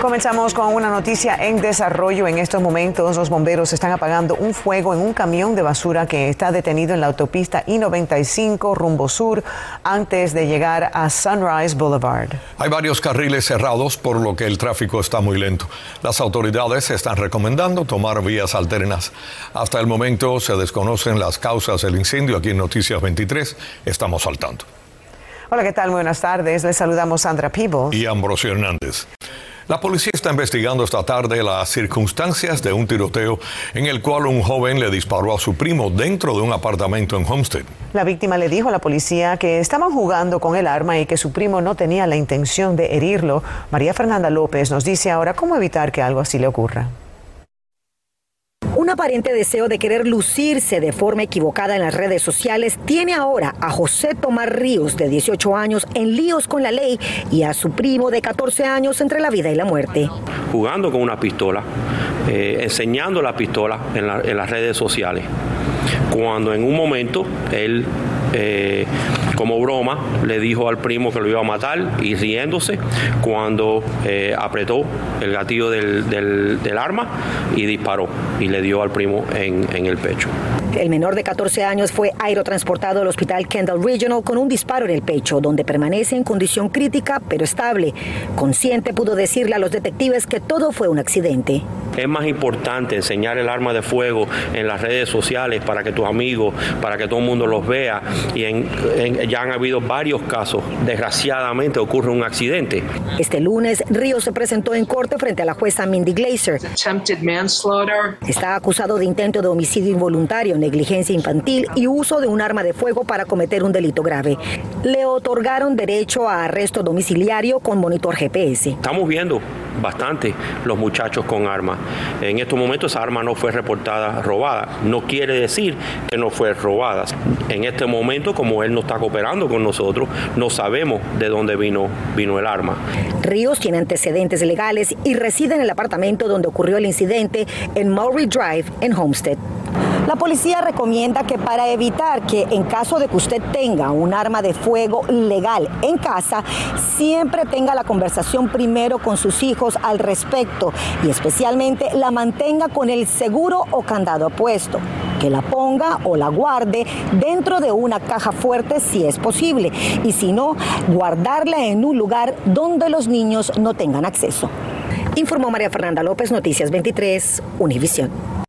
Comenzamos con una noticia en desarrollo. En estos momentos los bomberos están apagando un fuego en un camión de basura que está detenido en la autopista I-95 rumbo sur antes de llegar a Sunrise Boulevard. Hay varios carriles cerrados por lo que el tráfico está muy lento. Las autoridades están recomendando tomar vías alternas. Hasta el momento se desconocen las causas del incendio. Aquí en Noticias 23 estamos saltando. Hola, ¿qué tal? Buenas tardes. Les saludamos Sandra Peebles y Ambrosio Hernández. La policía está investigando esta tarde las circunstancias de un tiroteo en el cual un joven le disparó a su primo dentro de un apartamento en Homestead. La víctima le dijo a la policía que estaban jugando con el arma y que su primo no tenía la intención de herirlo. María Fernanda López nos dice ahora cómo evitar que algo así le ocurra. Un aparente deseo de querer lucirse de forma equivocada en las redes sociales tiene ahora a José Tomás Ríos, de 18 años, en líos con la ley y a su primo de 14 años entre la vida y la muerte. Jugando con una pistola, eh, enseñando la pistola en, las redes sociales, cuando en un momento él eh, como broma, le dijo al primo que lo iba a matar y riéndose cuando eh, apretó el gatillo del, arma y disparó y le dio al primo en, en el pecho. El menor de 14 años fue aerotransportado al hospital Kendall Regional con un disparo en el pecho, donde permanece en condición crítica pero estable. Consciente pudo decirle a los detectives que todo fue un accidente. Es más importante enseñar el arma de fuego en las redes sociales para que tus amigos, para que todo el mundo los vea. Y ya han habido varios casos. Desgraciadamente ocurre un accidente. Este lunes, Río se presentó en corte frente a la jueza Mindy Glazer. Está acusado de intento de homicidio involuntario negligencia infantil y uso de un arma de fuego para cometer un delito grave. Le otorgaron derecho a arresto domiciliario con monitor GPS. Estamos viendo bastante los muchachos con armas. En estos momentos esa arma no fue reportada robada. No quiere decir que no fue robada. En este momento, como él no está cooperando con nosotros, no sabemos de dónde vino, vino el arma. Ríos tiene antecedentes legales y reside en el apartamento donde ocurrió el incidente en Maury Drive en Homestead. La policía recomienda que para evitar que en caso de que usted tenga un arma de fuego legal en casa, siempre tenga la conversación primero con sus hijos al respecto y especialmente la mantenga con el seguro o candado puesto que la ponga o la guarde dentro de una caja fuerte si es posible y si no, guardarla en un lugar donde los niños no tengan acceso. Informó María Fernanda López, Noticias 23, Univisión.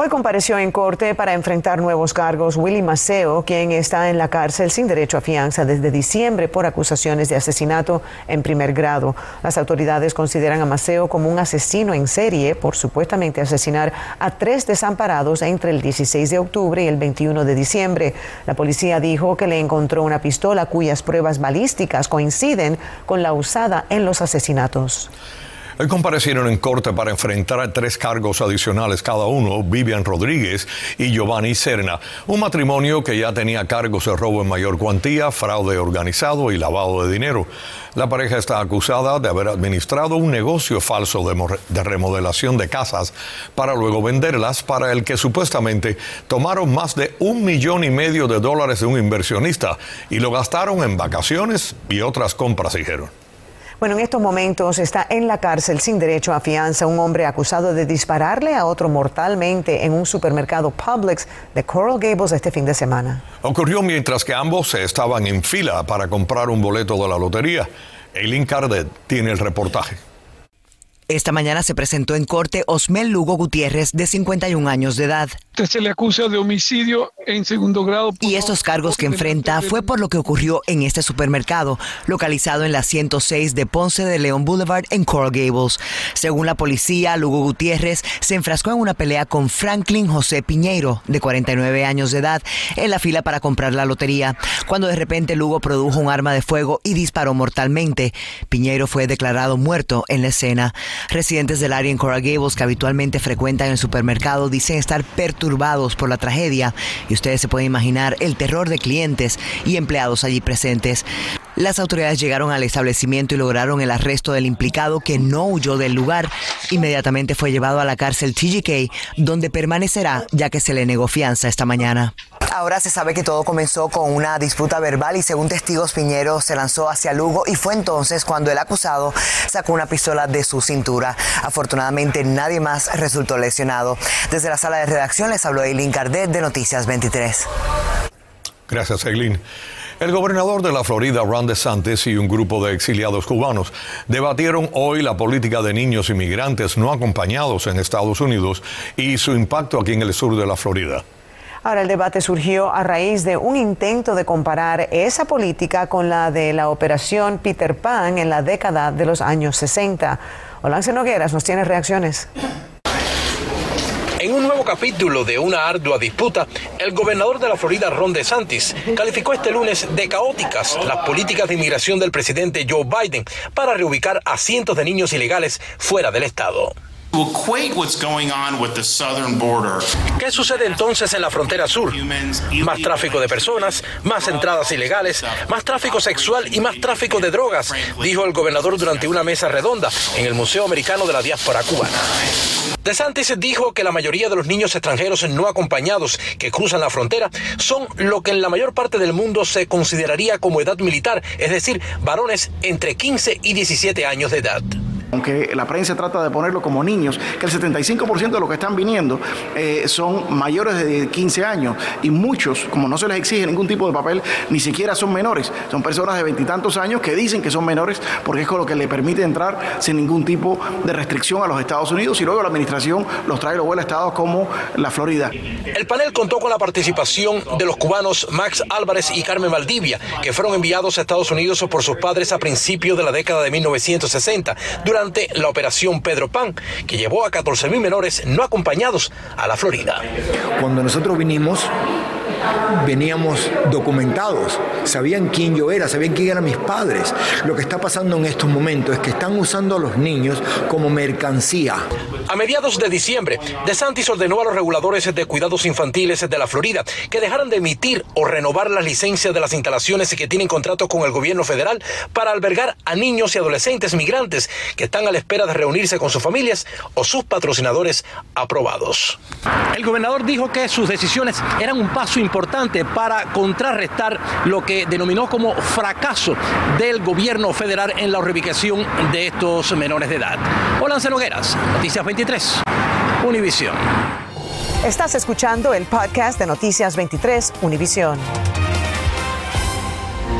Hoy compareció en corte para enfrentar nuevos cargos Willy Maceo, quien está en la cárcel sin derecho a fianza desde diciembre por acusaciones de asesinato en primer grado. Las autoridades consideran a Maceo como un asesino en serie por supuestamente asesinar a tres desamparados entre el 16 de octubre y el 21 de diciembre. La policía dijo que le encontró una pistola cuyas pruebas balísticas coinciden con la usada en los asesinatos. Hoy comparecieron en corte para enfrentar tres cargos adicionales cada uno, Vivian Rodríguez y Giovanni Serna, un matrimonio que ya tenía cargos de robo en mayor cuantía, fraude organizado y lavado de dinero. La pareja está acusada de haber administrado un negocio falso de, de remodelación de casas para luego venderlas, para el que supuestamente tomaron más de un millón y medio de dólares de un inversionista y lo gastaron en vacaciones y otras compras, dijeron. Bueno, en estos momentos está en la cárcel sin derecho a fianza un hombre acusado de dispararle a otro mortalmente en un supermercado Publix de Coral Gables este fin de semana. Ocurrió mientras que ambos estaban en fila para comprar un boleto de la lotería. Eileen Cardet tiene el reportaje. Esta mañana se presentó en corte Osmel Lugo Gutiérrez, de 51 años de edad. Se le acusa de homicidio en segundo grado. Y estos cargos que enfrenta fue por lo que ocurrió en este supermercado, localizado en la 106 de Ponce de León Boulevard en Coral Gables. Según la policía, Lugo Gutiérrez se enfrascó en una pelea con Franklin José Piñeiro, de 49 años de edad, en la fila para comprar la lotería, cuando de repente Lugo produjo un arma de fuego y disparó mortalmente. Piñeiro fue declarado muerto en la escena. Residentes del área en Coral Gables que habitualmente frecuentan el supermercado dicen estar perturbados por la tragedia y ustedes se pueden imaginar el terror de clientes y empleados allí presentes. Las autoridades llegaron al establecimiento y lograron el arresto del implicado que no huyó del lugar. Inmediatamente fue llevado a la cárcel TGK, donde permanecerá ya que se le negó fianza esta mañana. Ahora se sabe que todo comenzó con una disputa verbal y según testigos Piñero se lanzó hacia Lugo y fue entonces cuando el acusado sacó una pistola de su cintura. Afortunadamente nadie más resultó lesionado. Desde la sala de redacción les habló Eileen Cardet de Noticias 23. Gracias, Eileen. El gobernador de la Florida, Ron DeSantis, y un grupo de exiliados cubanos debatieron hoy la política de niños inmigrantes no acompañados en Estados Unidos y su impacto aquí en el sur de la Florida. Ahora el debate surgió a raíz de un intento de comparar esa política con la de la operación Peter Pan en la década de los años 60. Olance Nogueras nos tiene reacciones. En un nuevo capítulo de una ardua disputa, el gobernador de la Florida, Ron DeSantis, calificó este lunes de caóticas las políticas de inmigración del presidente Joe Biden para reubicar a cientos de niños ilegales fuera del estado. ¿Qué sucede entonces en la frontera sur? Más tráfico de personas, más entradas ilegales, más tráfico sexual y más tráfico de drogas, dijo el gobernador durante una mesa redonda en el Museo Americano de la Diáspora Cubana. DeSantis dijo que la mayoría de los niños extranjeros no acompañados que cruzan la frontera son lo que en la mayor parte del mundo se consideraría como edad militar, es decir, varones entre 15 y 17 años de edad aunque la prensa trata de ponerlo como niños, que el 75% de los que están viniendo eh, son mayores de 15 años y muchos, como no se les exige ningún tipo de papel, ni siquiera son menores. Son personas de veintitantos años que dicen que son menores porque es con lo que le permite entrar sin ningún tipo de restricción a los Estados Unidos y luego la administración los trae y los vuela a estados como la Florida. El panel contó con la participación de los cubanos Max Álvarez y Carmen Valdivia, que fueron enviados a Estados Unidos por sus padres a principios de la década de 1960 durante la operación Pedro Pan, que llevó a 14.000 menores no acompañados a la Florida. Cuando nosotros vinimos, veníamos documentados, sabían quién yo era, sabían quién eran mis padres. Lo que está pasando en estos momentos es que están usando a los niños como mercancía. A mediados de diciembre, DeSantis ordenó a los reguladores de cuidados infantiles de la Florida que dejaran de emitir o renovar las licencias de las instalaciones que tienen contratos con el gobierno federal para albergar a niños y adolescentes migrantes que están a la espera de reunirse con sus familias o sus patrocinadores aprobados. El gobernador dijo que sus decisiones eran un paso importante para contrarrestar lo que denominó como fracaso del gobierno federal en la reubicación de estos menores de edad. Hola, Nogueras, Noticias 23, Univisión. Estás escuchando el podcast de Noticias 23, Univisión.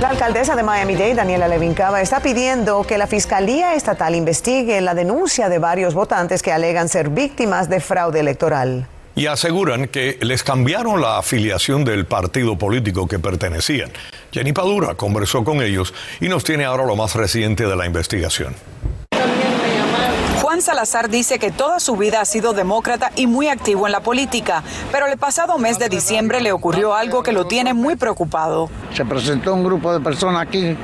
La alcaldesa de Miami-Dade, Daniela Levin Cava, está pidiendo que la Fiscalía Estatal investigue la denuncia de varios votantes que alegan ser víctimas de fraude electoral. Y aseguran que les cambiaron la afiliación del partido político que pertenecían. Jenny Padura conversó con ellos y nos tiene ahora lo más reciente de la investigación. Juan Salazar dice que toda su vida ha sido demócrata y muy activo en la política, pero el pasado mes de diciembre le ocurrió algo que lo tiene muy preocupado. Se presentó un grupo de personas aquí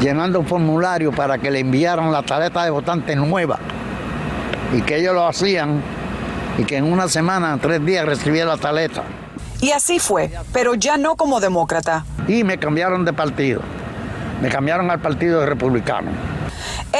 llenando un formulario para que le enviaran la tarjeta de votante nueva y que ellos lo hacían y que en una semana, tres días recibía la tarjeta. Y así fue, pero ya no como demócrata. Y me cambiaron de partido, me cambiaron al partido republicano.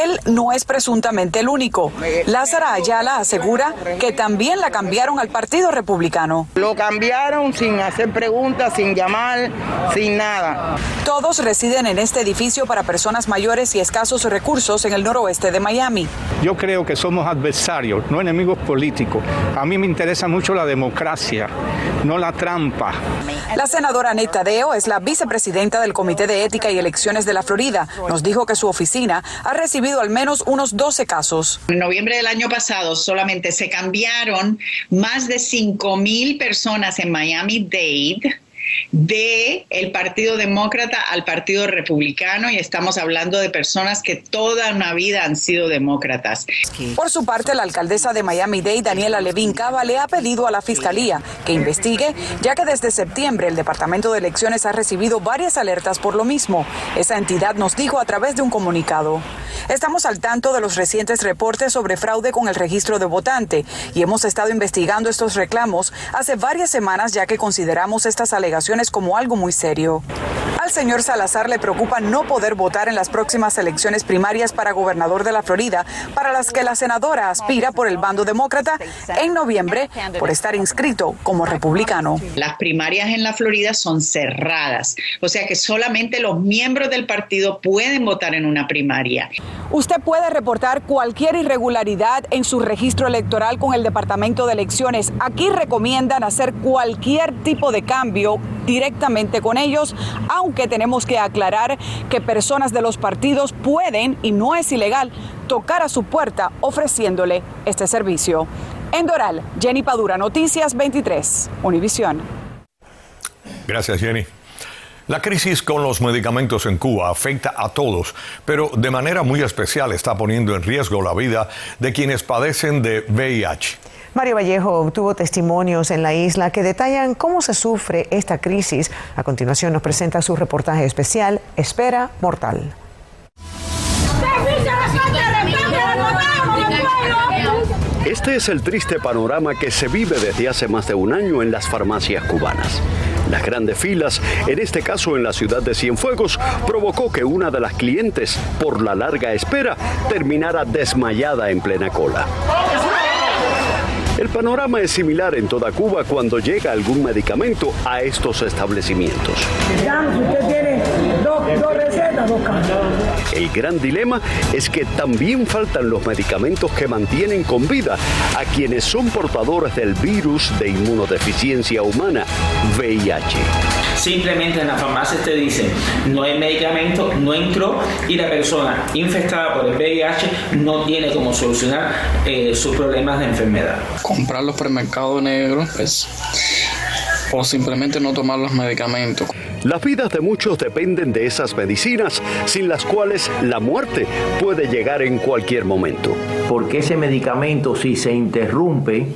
Él no es presuntamente el único. Lázara Ayala asegura que también la cambiaron al Partido Republicano. Lo cambiaron sin hacer preguntas, sin llamar, sin nada. Todos residen en este edificio para personas mayores y escasos recursos en el noroeste de Miami. Yo creo que somos adversarios, no enemigos políticos. A mí me interesa mucho la democracia, no la trampa. La senadora Neta Deo es la vicepresidenta del Comité de Ética y Elecciones de la Florida. Nos dijo que su oficina ha recibido al menos unos 12 casos. En noviembre del año pasado solamente se cambiaron más de 5 mil personas en Miami-Dade de el Partido Demócrata al Partido Republicano y estamos hablando de personas que toda una vida han sido demócratas. Por su parte, la alcaldesa de Miami-Dade, Daniela Levin Cava, le ha pedido a la Fiscalía que investigue, ya que desde septiembre el Departamento de Elecciones ha recibido varias alertas por lo mismo. Esa entidad nos dijo a través de un comunicado. Estamos al tanto de los recientes reportes sobre fraude con el registro de votante y hemos estado investigando estos reclamos hace varias semanas ya que consideramos estas alegaciones como algo muy serio. al señor Salazar le preocupa no poder votar en las próximas elecciones primarias para gobernador de la Florida, para las que la senadora aspira por el bando demócrata en noviembre por estar inscrito como republicano. Las primarias en la Florida son cerradas, o sea que solamente los miembros del partido pueden votar en una primaria. Usted puede reportar cualquier irregularidad en su registro electoral con el Departamento de Elecciones. Aquí recomiendan hacer cualquier tipo de cambio directamente con ellos, aunque tenemos que aclarar que personas de los partidos pueden, y no es ilegal, tocar a su puerta ofreciéndole este servicio. En Doral, Jenny Padura, Noticias 23, Univisión. Gracias, Jenny. La crisis con los medicamentos en Cuba afecta a todos, pero de manera muy especial está poniendo en riesgo la vida de quienes padecen de VIH. Mario Vallejo obtuvo testimonios en la isla que detallan cómo se sufre esta crisis. A continuación nos presenta su reportaje especial, Espera Mortal. Este es el triste panorama que se vive desde hace más de un año en las farmacias cubanas. Las grandes filas, en este caso en la ciudad de Cienfuegos, provocó que una de las clientes, por la larga espera, terminara desmayada en plena cola. El panorama es similar en toda Cuba cuando llega algún medicamento a estos establecimientos. El gran dilema es que también faltan los medicamentos que mantienen con vida a quienes son portadores del virus de inmunodeficiencia humana, VIH. Simplemente en la farmacia te dicen, no hay medicamento, no entró y la persona infectada por el VIH no tiene cómo solucionar eh, sus problemas de enfermedad comprar los premercados negros, pues, o simplemente no tomar los medicamentos. Las vidas de muchos dependen de esas medicinas, sin las cuales la muerte puede llegar en cualquier momento. Porque ese medicamento, si se interrumpe,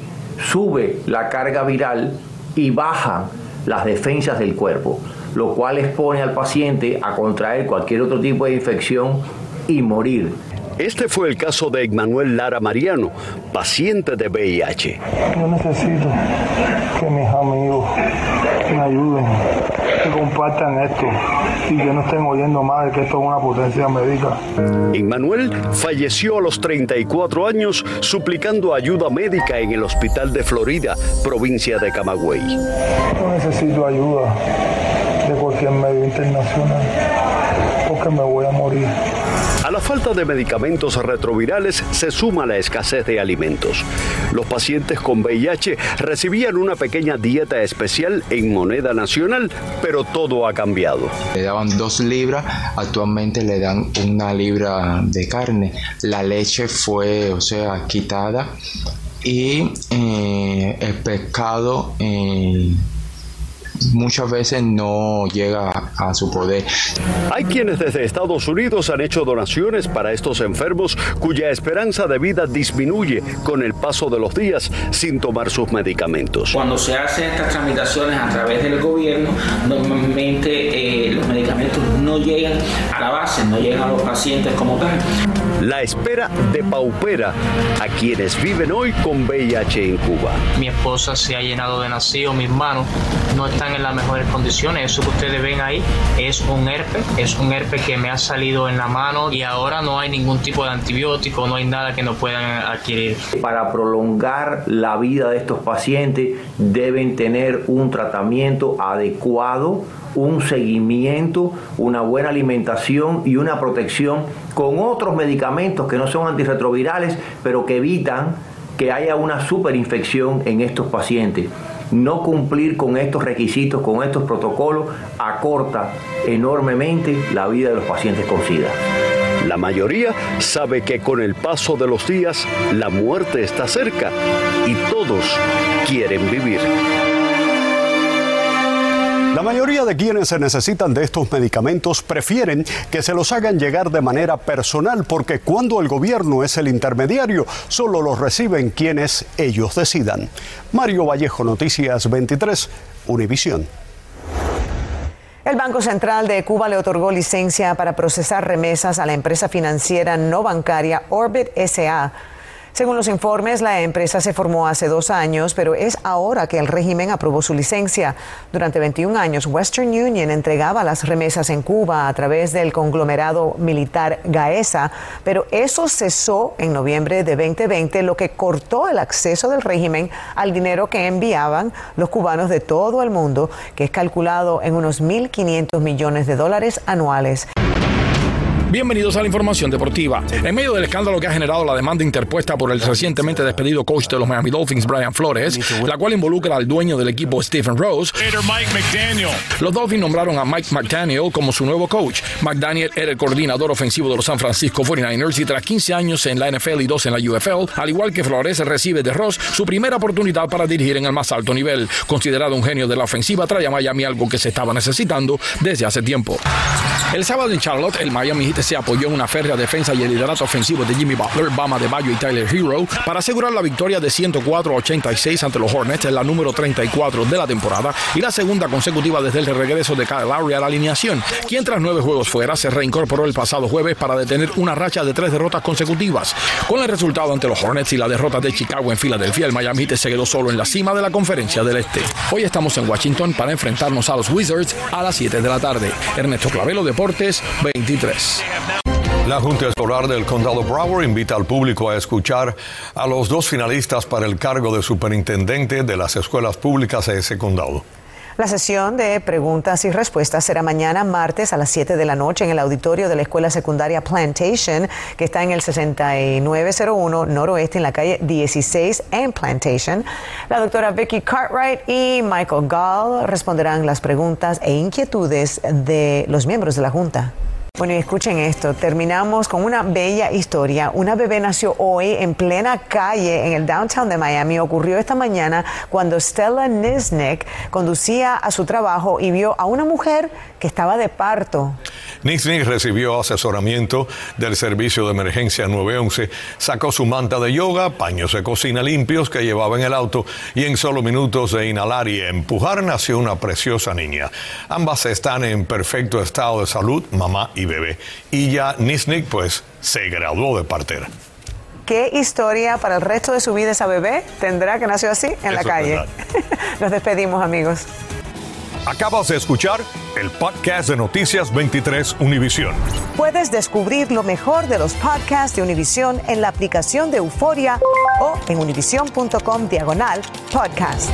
sube la carga viral y baja las defensas del cuerpo, lo cual expone al paciente a contraer cualquier otro tipo de infección y morir. Este fue el caso de Emmanuel Lara Mariano, paciente de VIH. Yo necesito que mis amigos me ayuden, que compartan esto y que no estén oyendo más de que esto es una potencia médica. Emmanuel falleció a los 34 años suplicando ayuda médica en el hospital de Florida, provincia de Camagüey. Yo necesito ayuda de cualquier medio internacional porque me voy a morir. A la falta de medicamentos retrovirales se suma la escasez de alimentos. Los pacientes con VIH recibían una pequeña dieta especial en moneda nacional, pero todo ha cambiado. Le daban dos libras, actualmente le dan una libra de carne. La leche fue, o sea, quitada y eh, el pescado... Eh, muchas veces no llega a su poder. Hay quienes desde Estados Unidos han hecho donaciones para estos enfermos cuya esperanza de vida disminuye con el paso de los días sin tomar sus medicamentos. Cuando se hacen estas tramitaciones a través del gobierno, normalmente eh, los medicamentos no llegan a la base, no llegan a los pacientes como tal. La espera de paupera a quienes viven hoy con VIH en Cuba. Mi esposa se ha llenado de nacido, mis manos no están en las mejores condiciones. Eso que ustedes ven ahí es un herpes, es un herpes que me ha salido en la mano y ahora no hay ningún tipo de antibiótico, no hay nada que no puedan adquirir. Para prolongar la vida de estos pacientes deben tener un tratamiento adecuado un seguimiento, una buena alimentación y una protección con otros medicamentos que no son antirretrovirales, pero que evitan que haya una superinfección en estos pacientes. No cumplir con estos requisitos, con estos protocolos, acorta enormemente la vida de los pacientes con SIDA. La mayoría sabe que con el paso de los días la muerte está cerca y todos quieren vivir. La mayoría de quienes se necesitan de estos medicamentos prefieren que se los hagan llegar de manera personal porque cuando el gobierno es el intermediario, solo los reciben quienes ellos decidan. Mario Vallejo, Noticias 23, Univisión. El Banco Central de Cuba le otorgó licencia para procesar remesas a la empresa financiera no bancaria Orbit SA Según los informes, la empresa se formó hace dos años, pero es ahora que el régimen aprobó su licencia. Durante 21 años, Western Union entregaba las remesas en Cuba a través del conglomerado militar Gaesa, pero eso cesó en noviembre de 2020, lo que cortó el acceso del régimen al dinero que enviaban los cubanos de todo el mundo, que es calculado en unos 1.500 millones de dólares anuales. Bienvenidos a la información deportiva. En medio del escándalo que ha generado la demanda interpuesta por el recientemente despedido coach de los Miami Dolphins, Brian Flores, la cual involucra al dueño del equipo, Stephen Rose, los Dolphins nombraron a Mike McDaniel como su nuevo coach. McDaniel era el coordinador ofensivo de los San Francisco 49ers y tras 15 años en la NFL y 2 en la UFL, al igual que Flores, recibe de Ross su primera oportunidad para dirigir en el más alto nivel. Considerado un genio de la ofensiva, trae a Miami algo que se estaba necesitando desde hace tiempo. El sábado en Charlotte, el Miami Heat se apoyó en una férrea defensa y el liderato ofensivo de Jimmy Butler, Bama de Bayo y Tyler Hero para asegurar la victoria de 104 86 ante los Hornets en la número 34 de la temporada y la segunda consecutiva desde el regreso de Kyle Lowry a la alineación, quien tras nueve juegos fuera se reincorporó el pasado jueves para detener una racha de tres derrotas consecutivas. Con el resultado ante los Hornets y la derrota de Chicago en Filadelfia, el Miami Heat se quedó solo en la cima de la conferencia del Este. Hoy estamos en Washington para enfrentarnos a los Wizards a las 7 de la tarde. Ernesto Clavelo, Deportes 23. La Junta Escolar del Condado Broward invita al público a escuchar a los dos finalistas para el cargo de superintendente de las escuelas públicas de ese condado. La sesión de preguntas y respuestas será mañana martes a las 7 de la noche en el auditorio de la Escuela Secundaria Plantation, que está en el 6901 noroeste en la calle 16 en Plantation. La doctora Vicky Cartwright y Michael Gall responderán las preguntas e inquietudes de los miembros de la Junta. Bueno, y escuchen esto, terminamos con una bella historia. Una bebé nació hoy en plena calle en el downtown de Miami. Ocurrió esta mañana cuando Stella Nisnik conducía a su trabajo y vio a una mujer que estaba de parto. Nisnik recibió asesoramiento del servicio de emergencia 911, sacó su manta de yoga, paños de cocina limpios que llevaba en el auto y en solo minutos de inhalar y empujar nació una preciosa niña. Ambas están en perfecto estado de salud, mamá y bebé. Y ya Nisnik pues se graduó de partera. ¿Qué historia para el resto de su vida esa bebé tendrá que nació así en la calle? Nos despedimos amigos. Acabas de escuchar el podcast de Noticias 23 Univisión. Puedes descubrir lo mejor de los podcasts de Univisión en la aplicación de Euforia o en univision.com diagonal podcasts.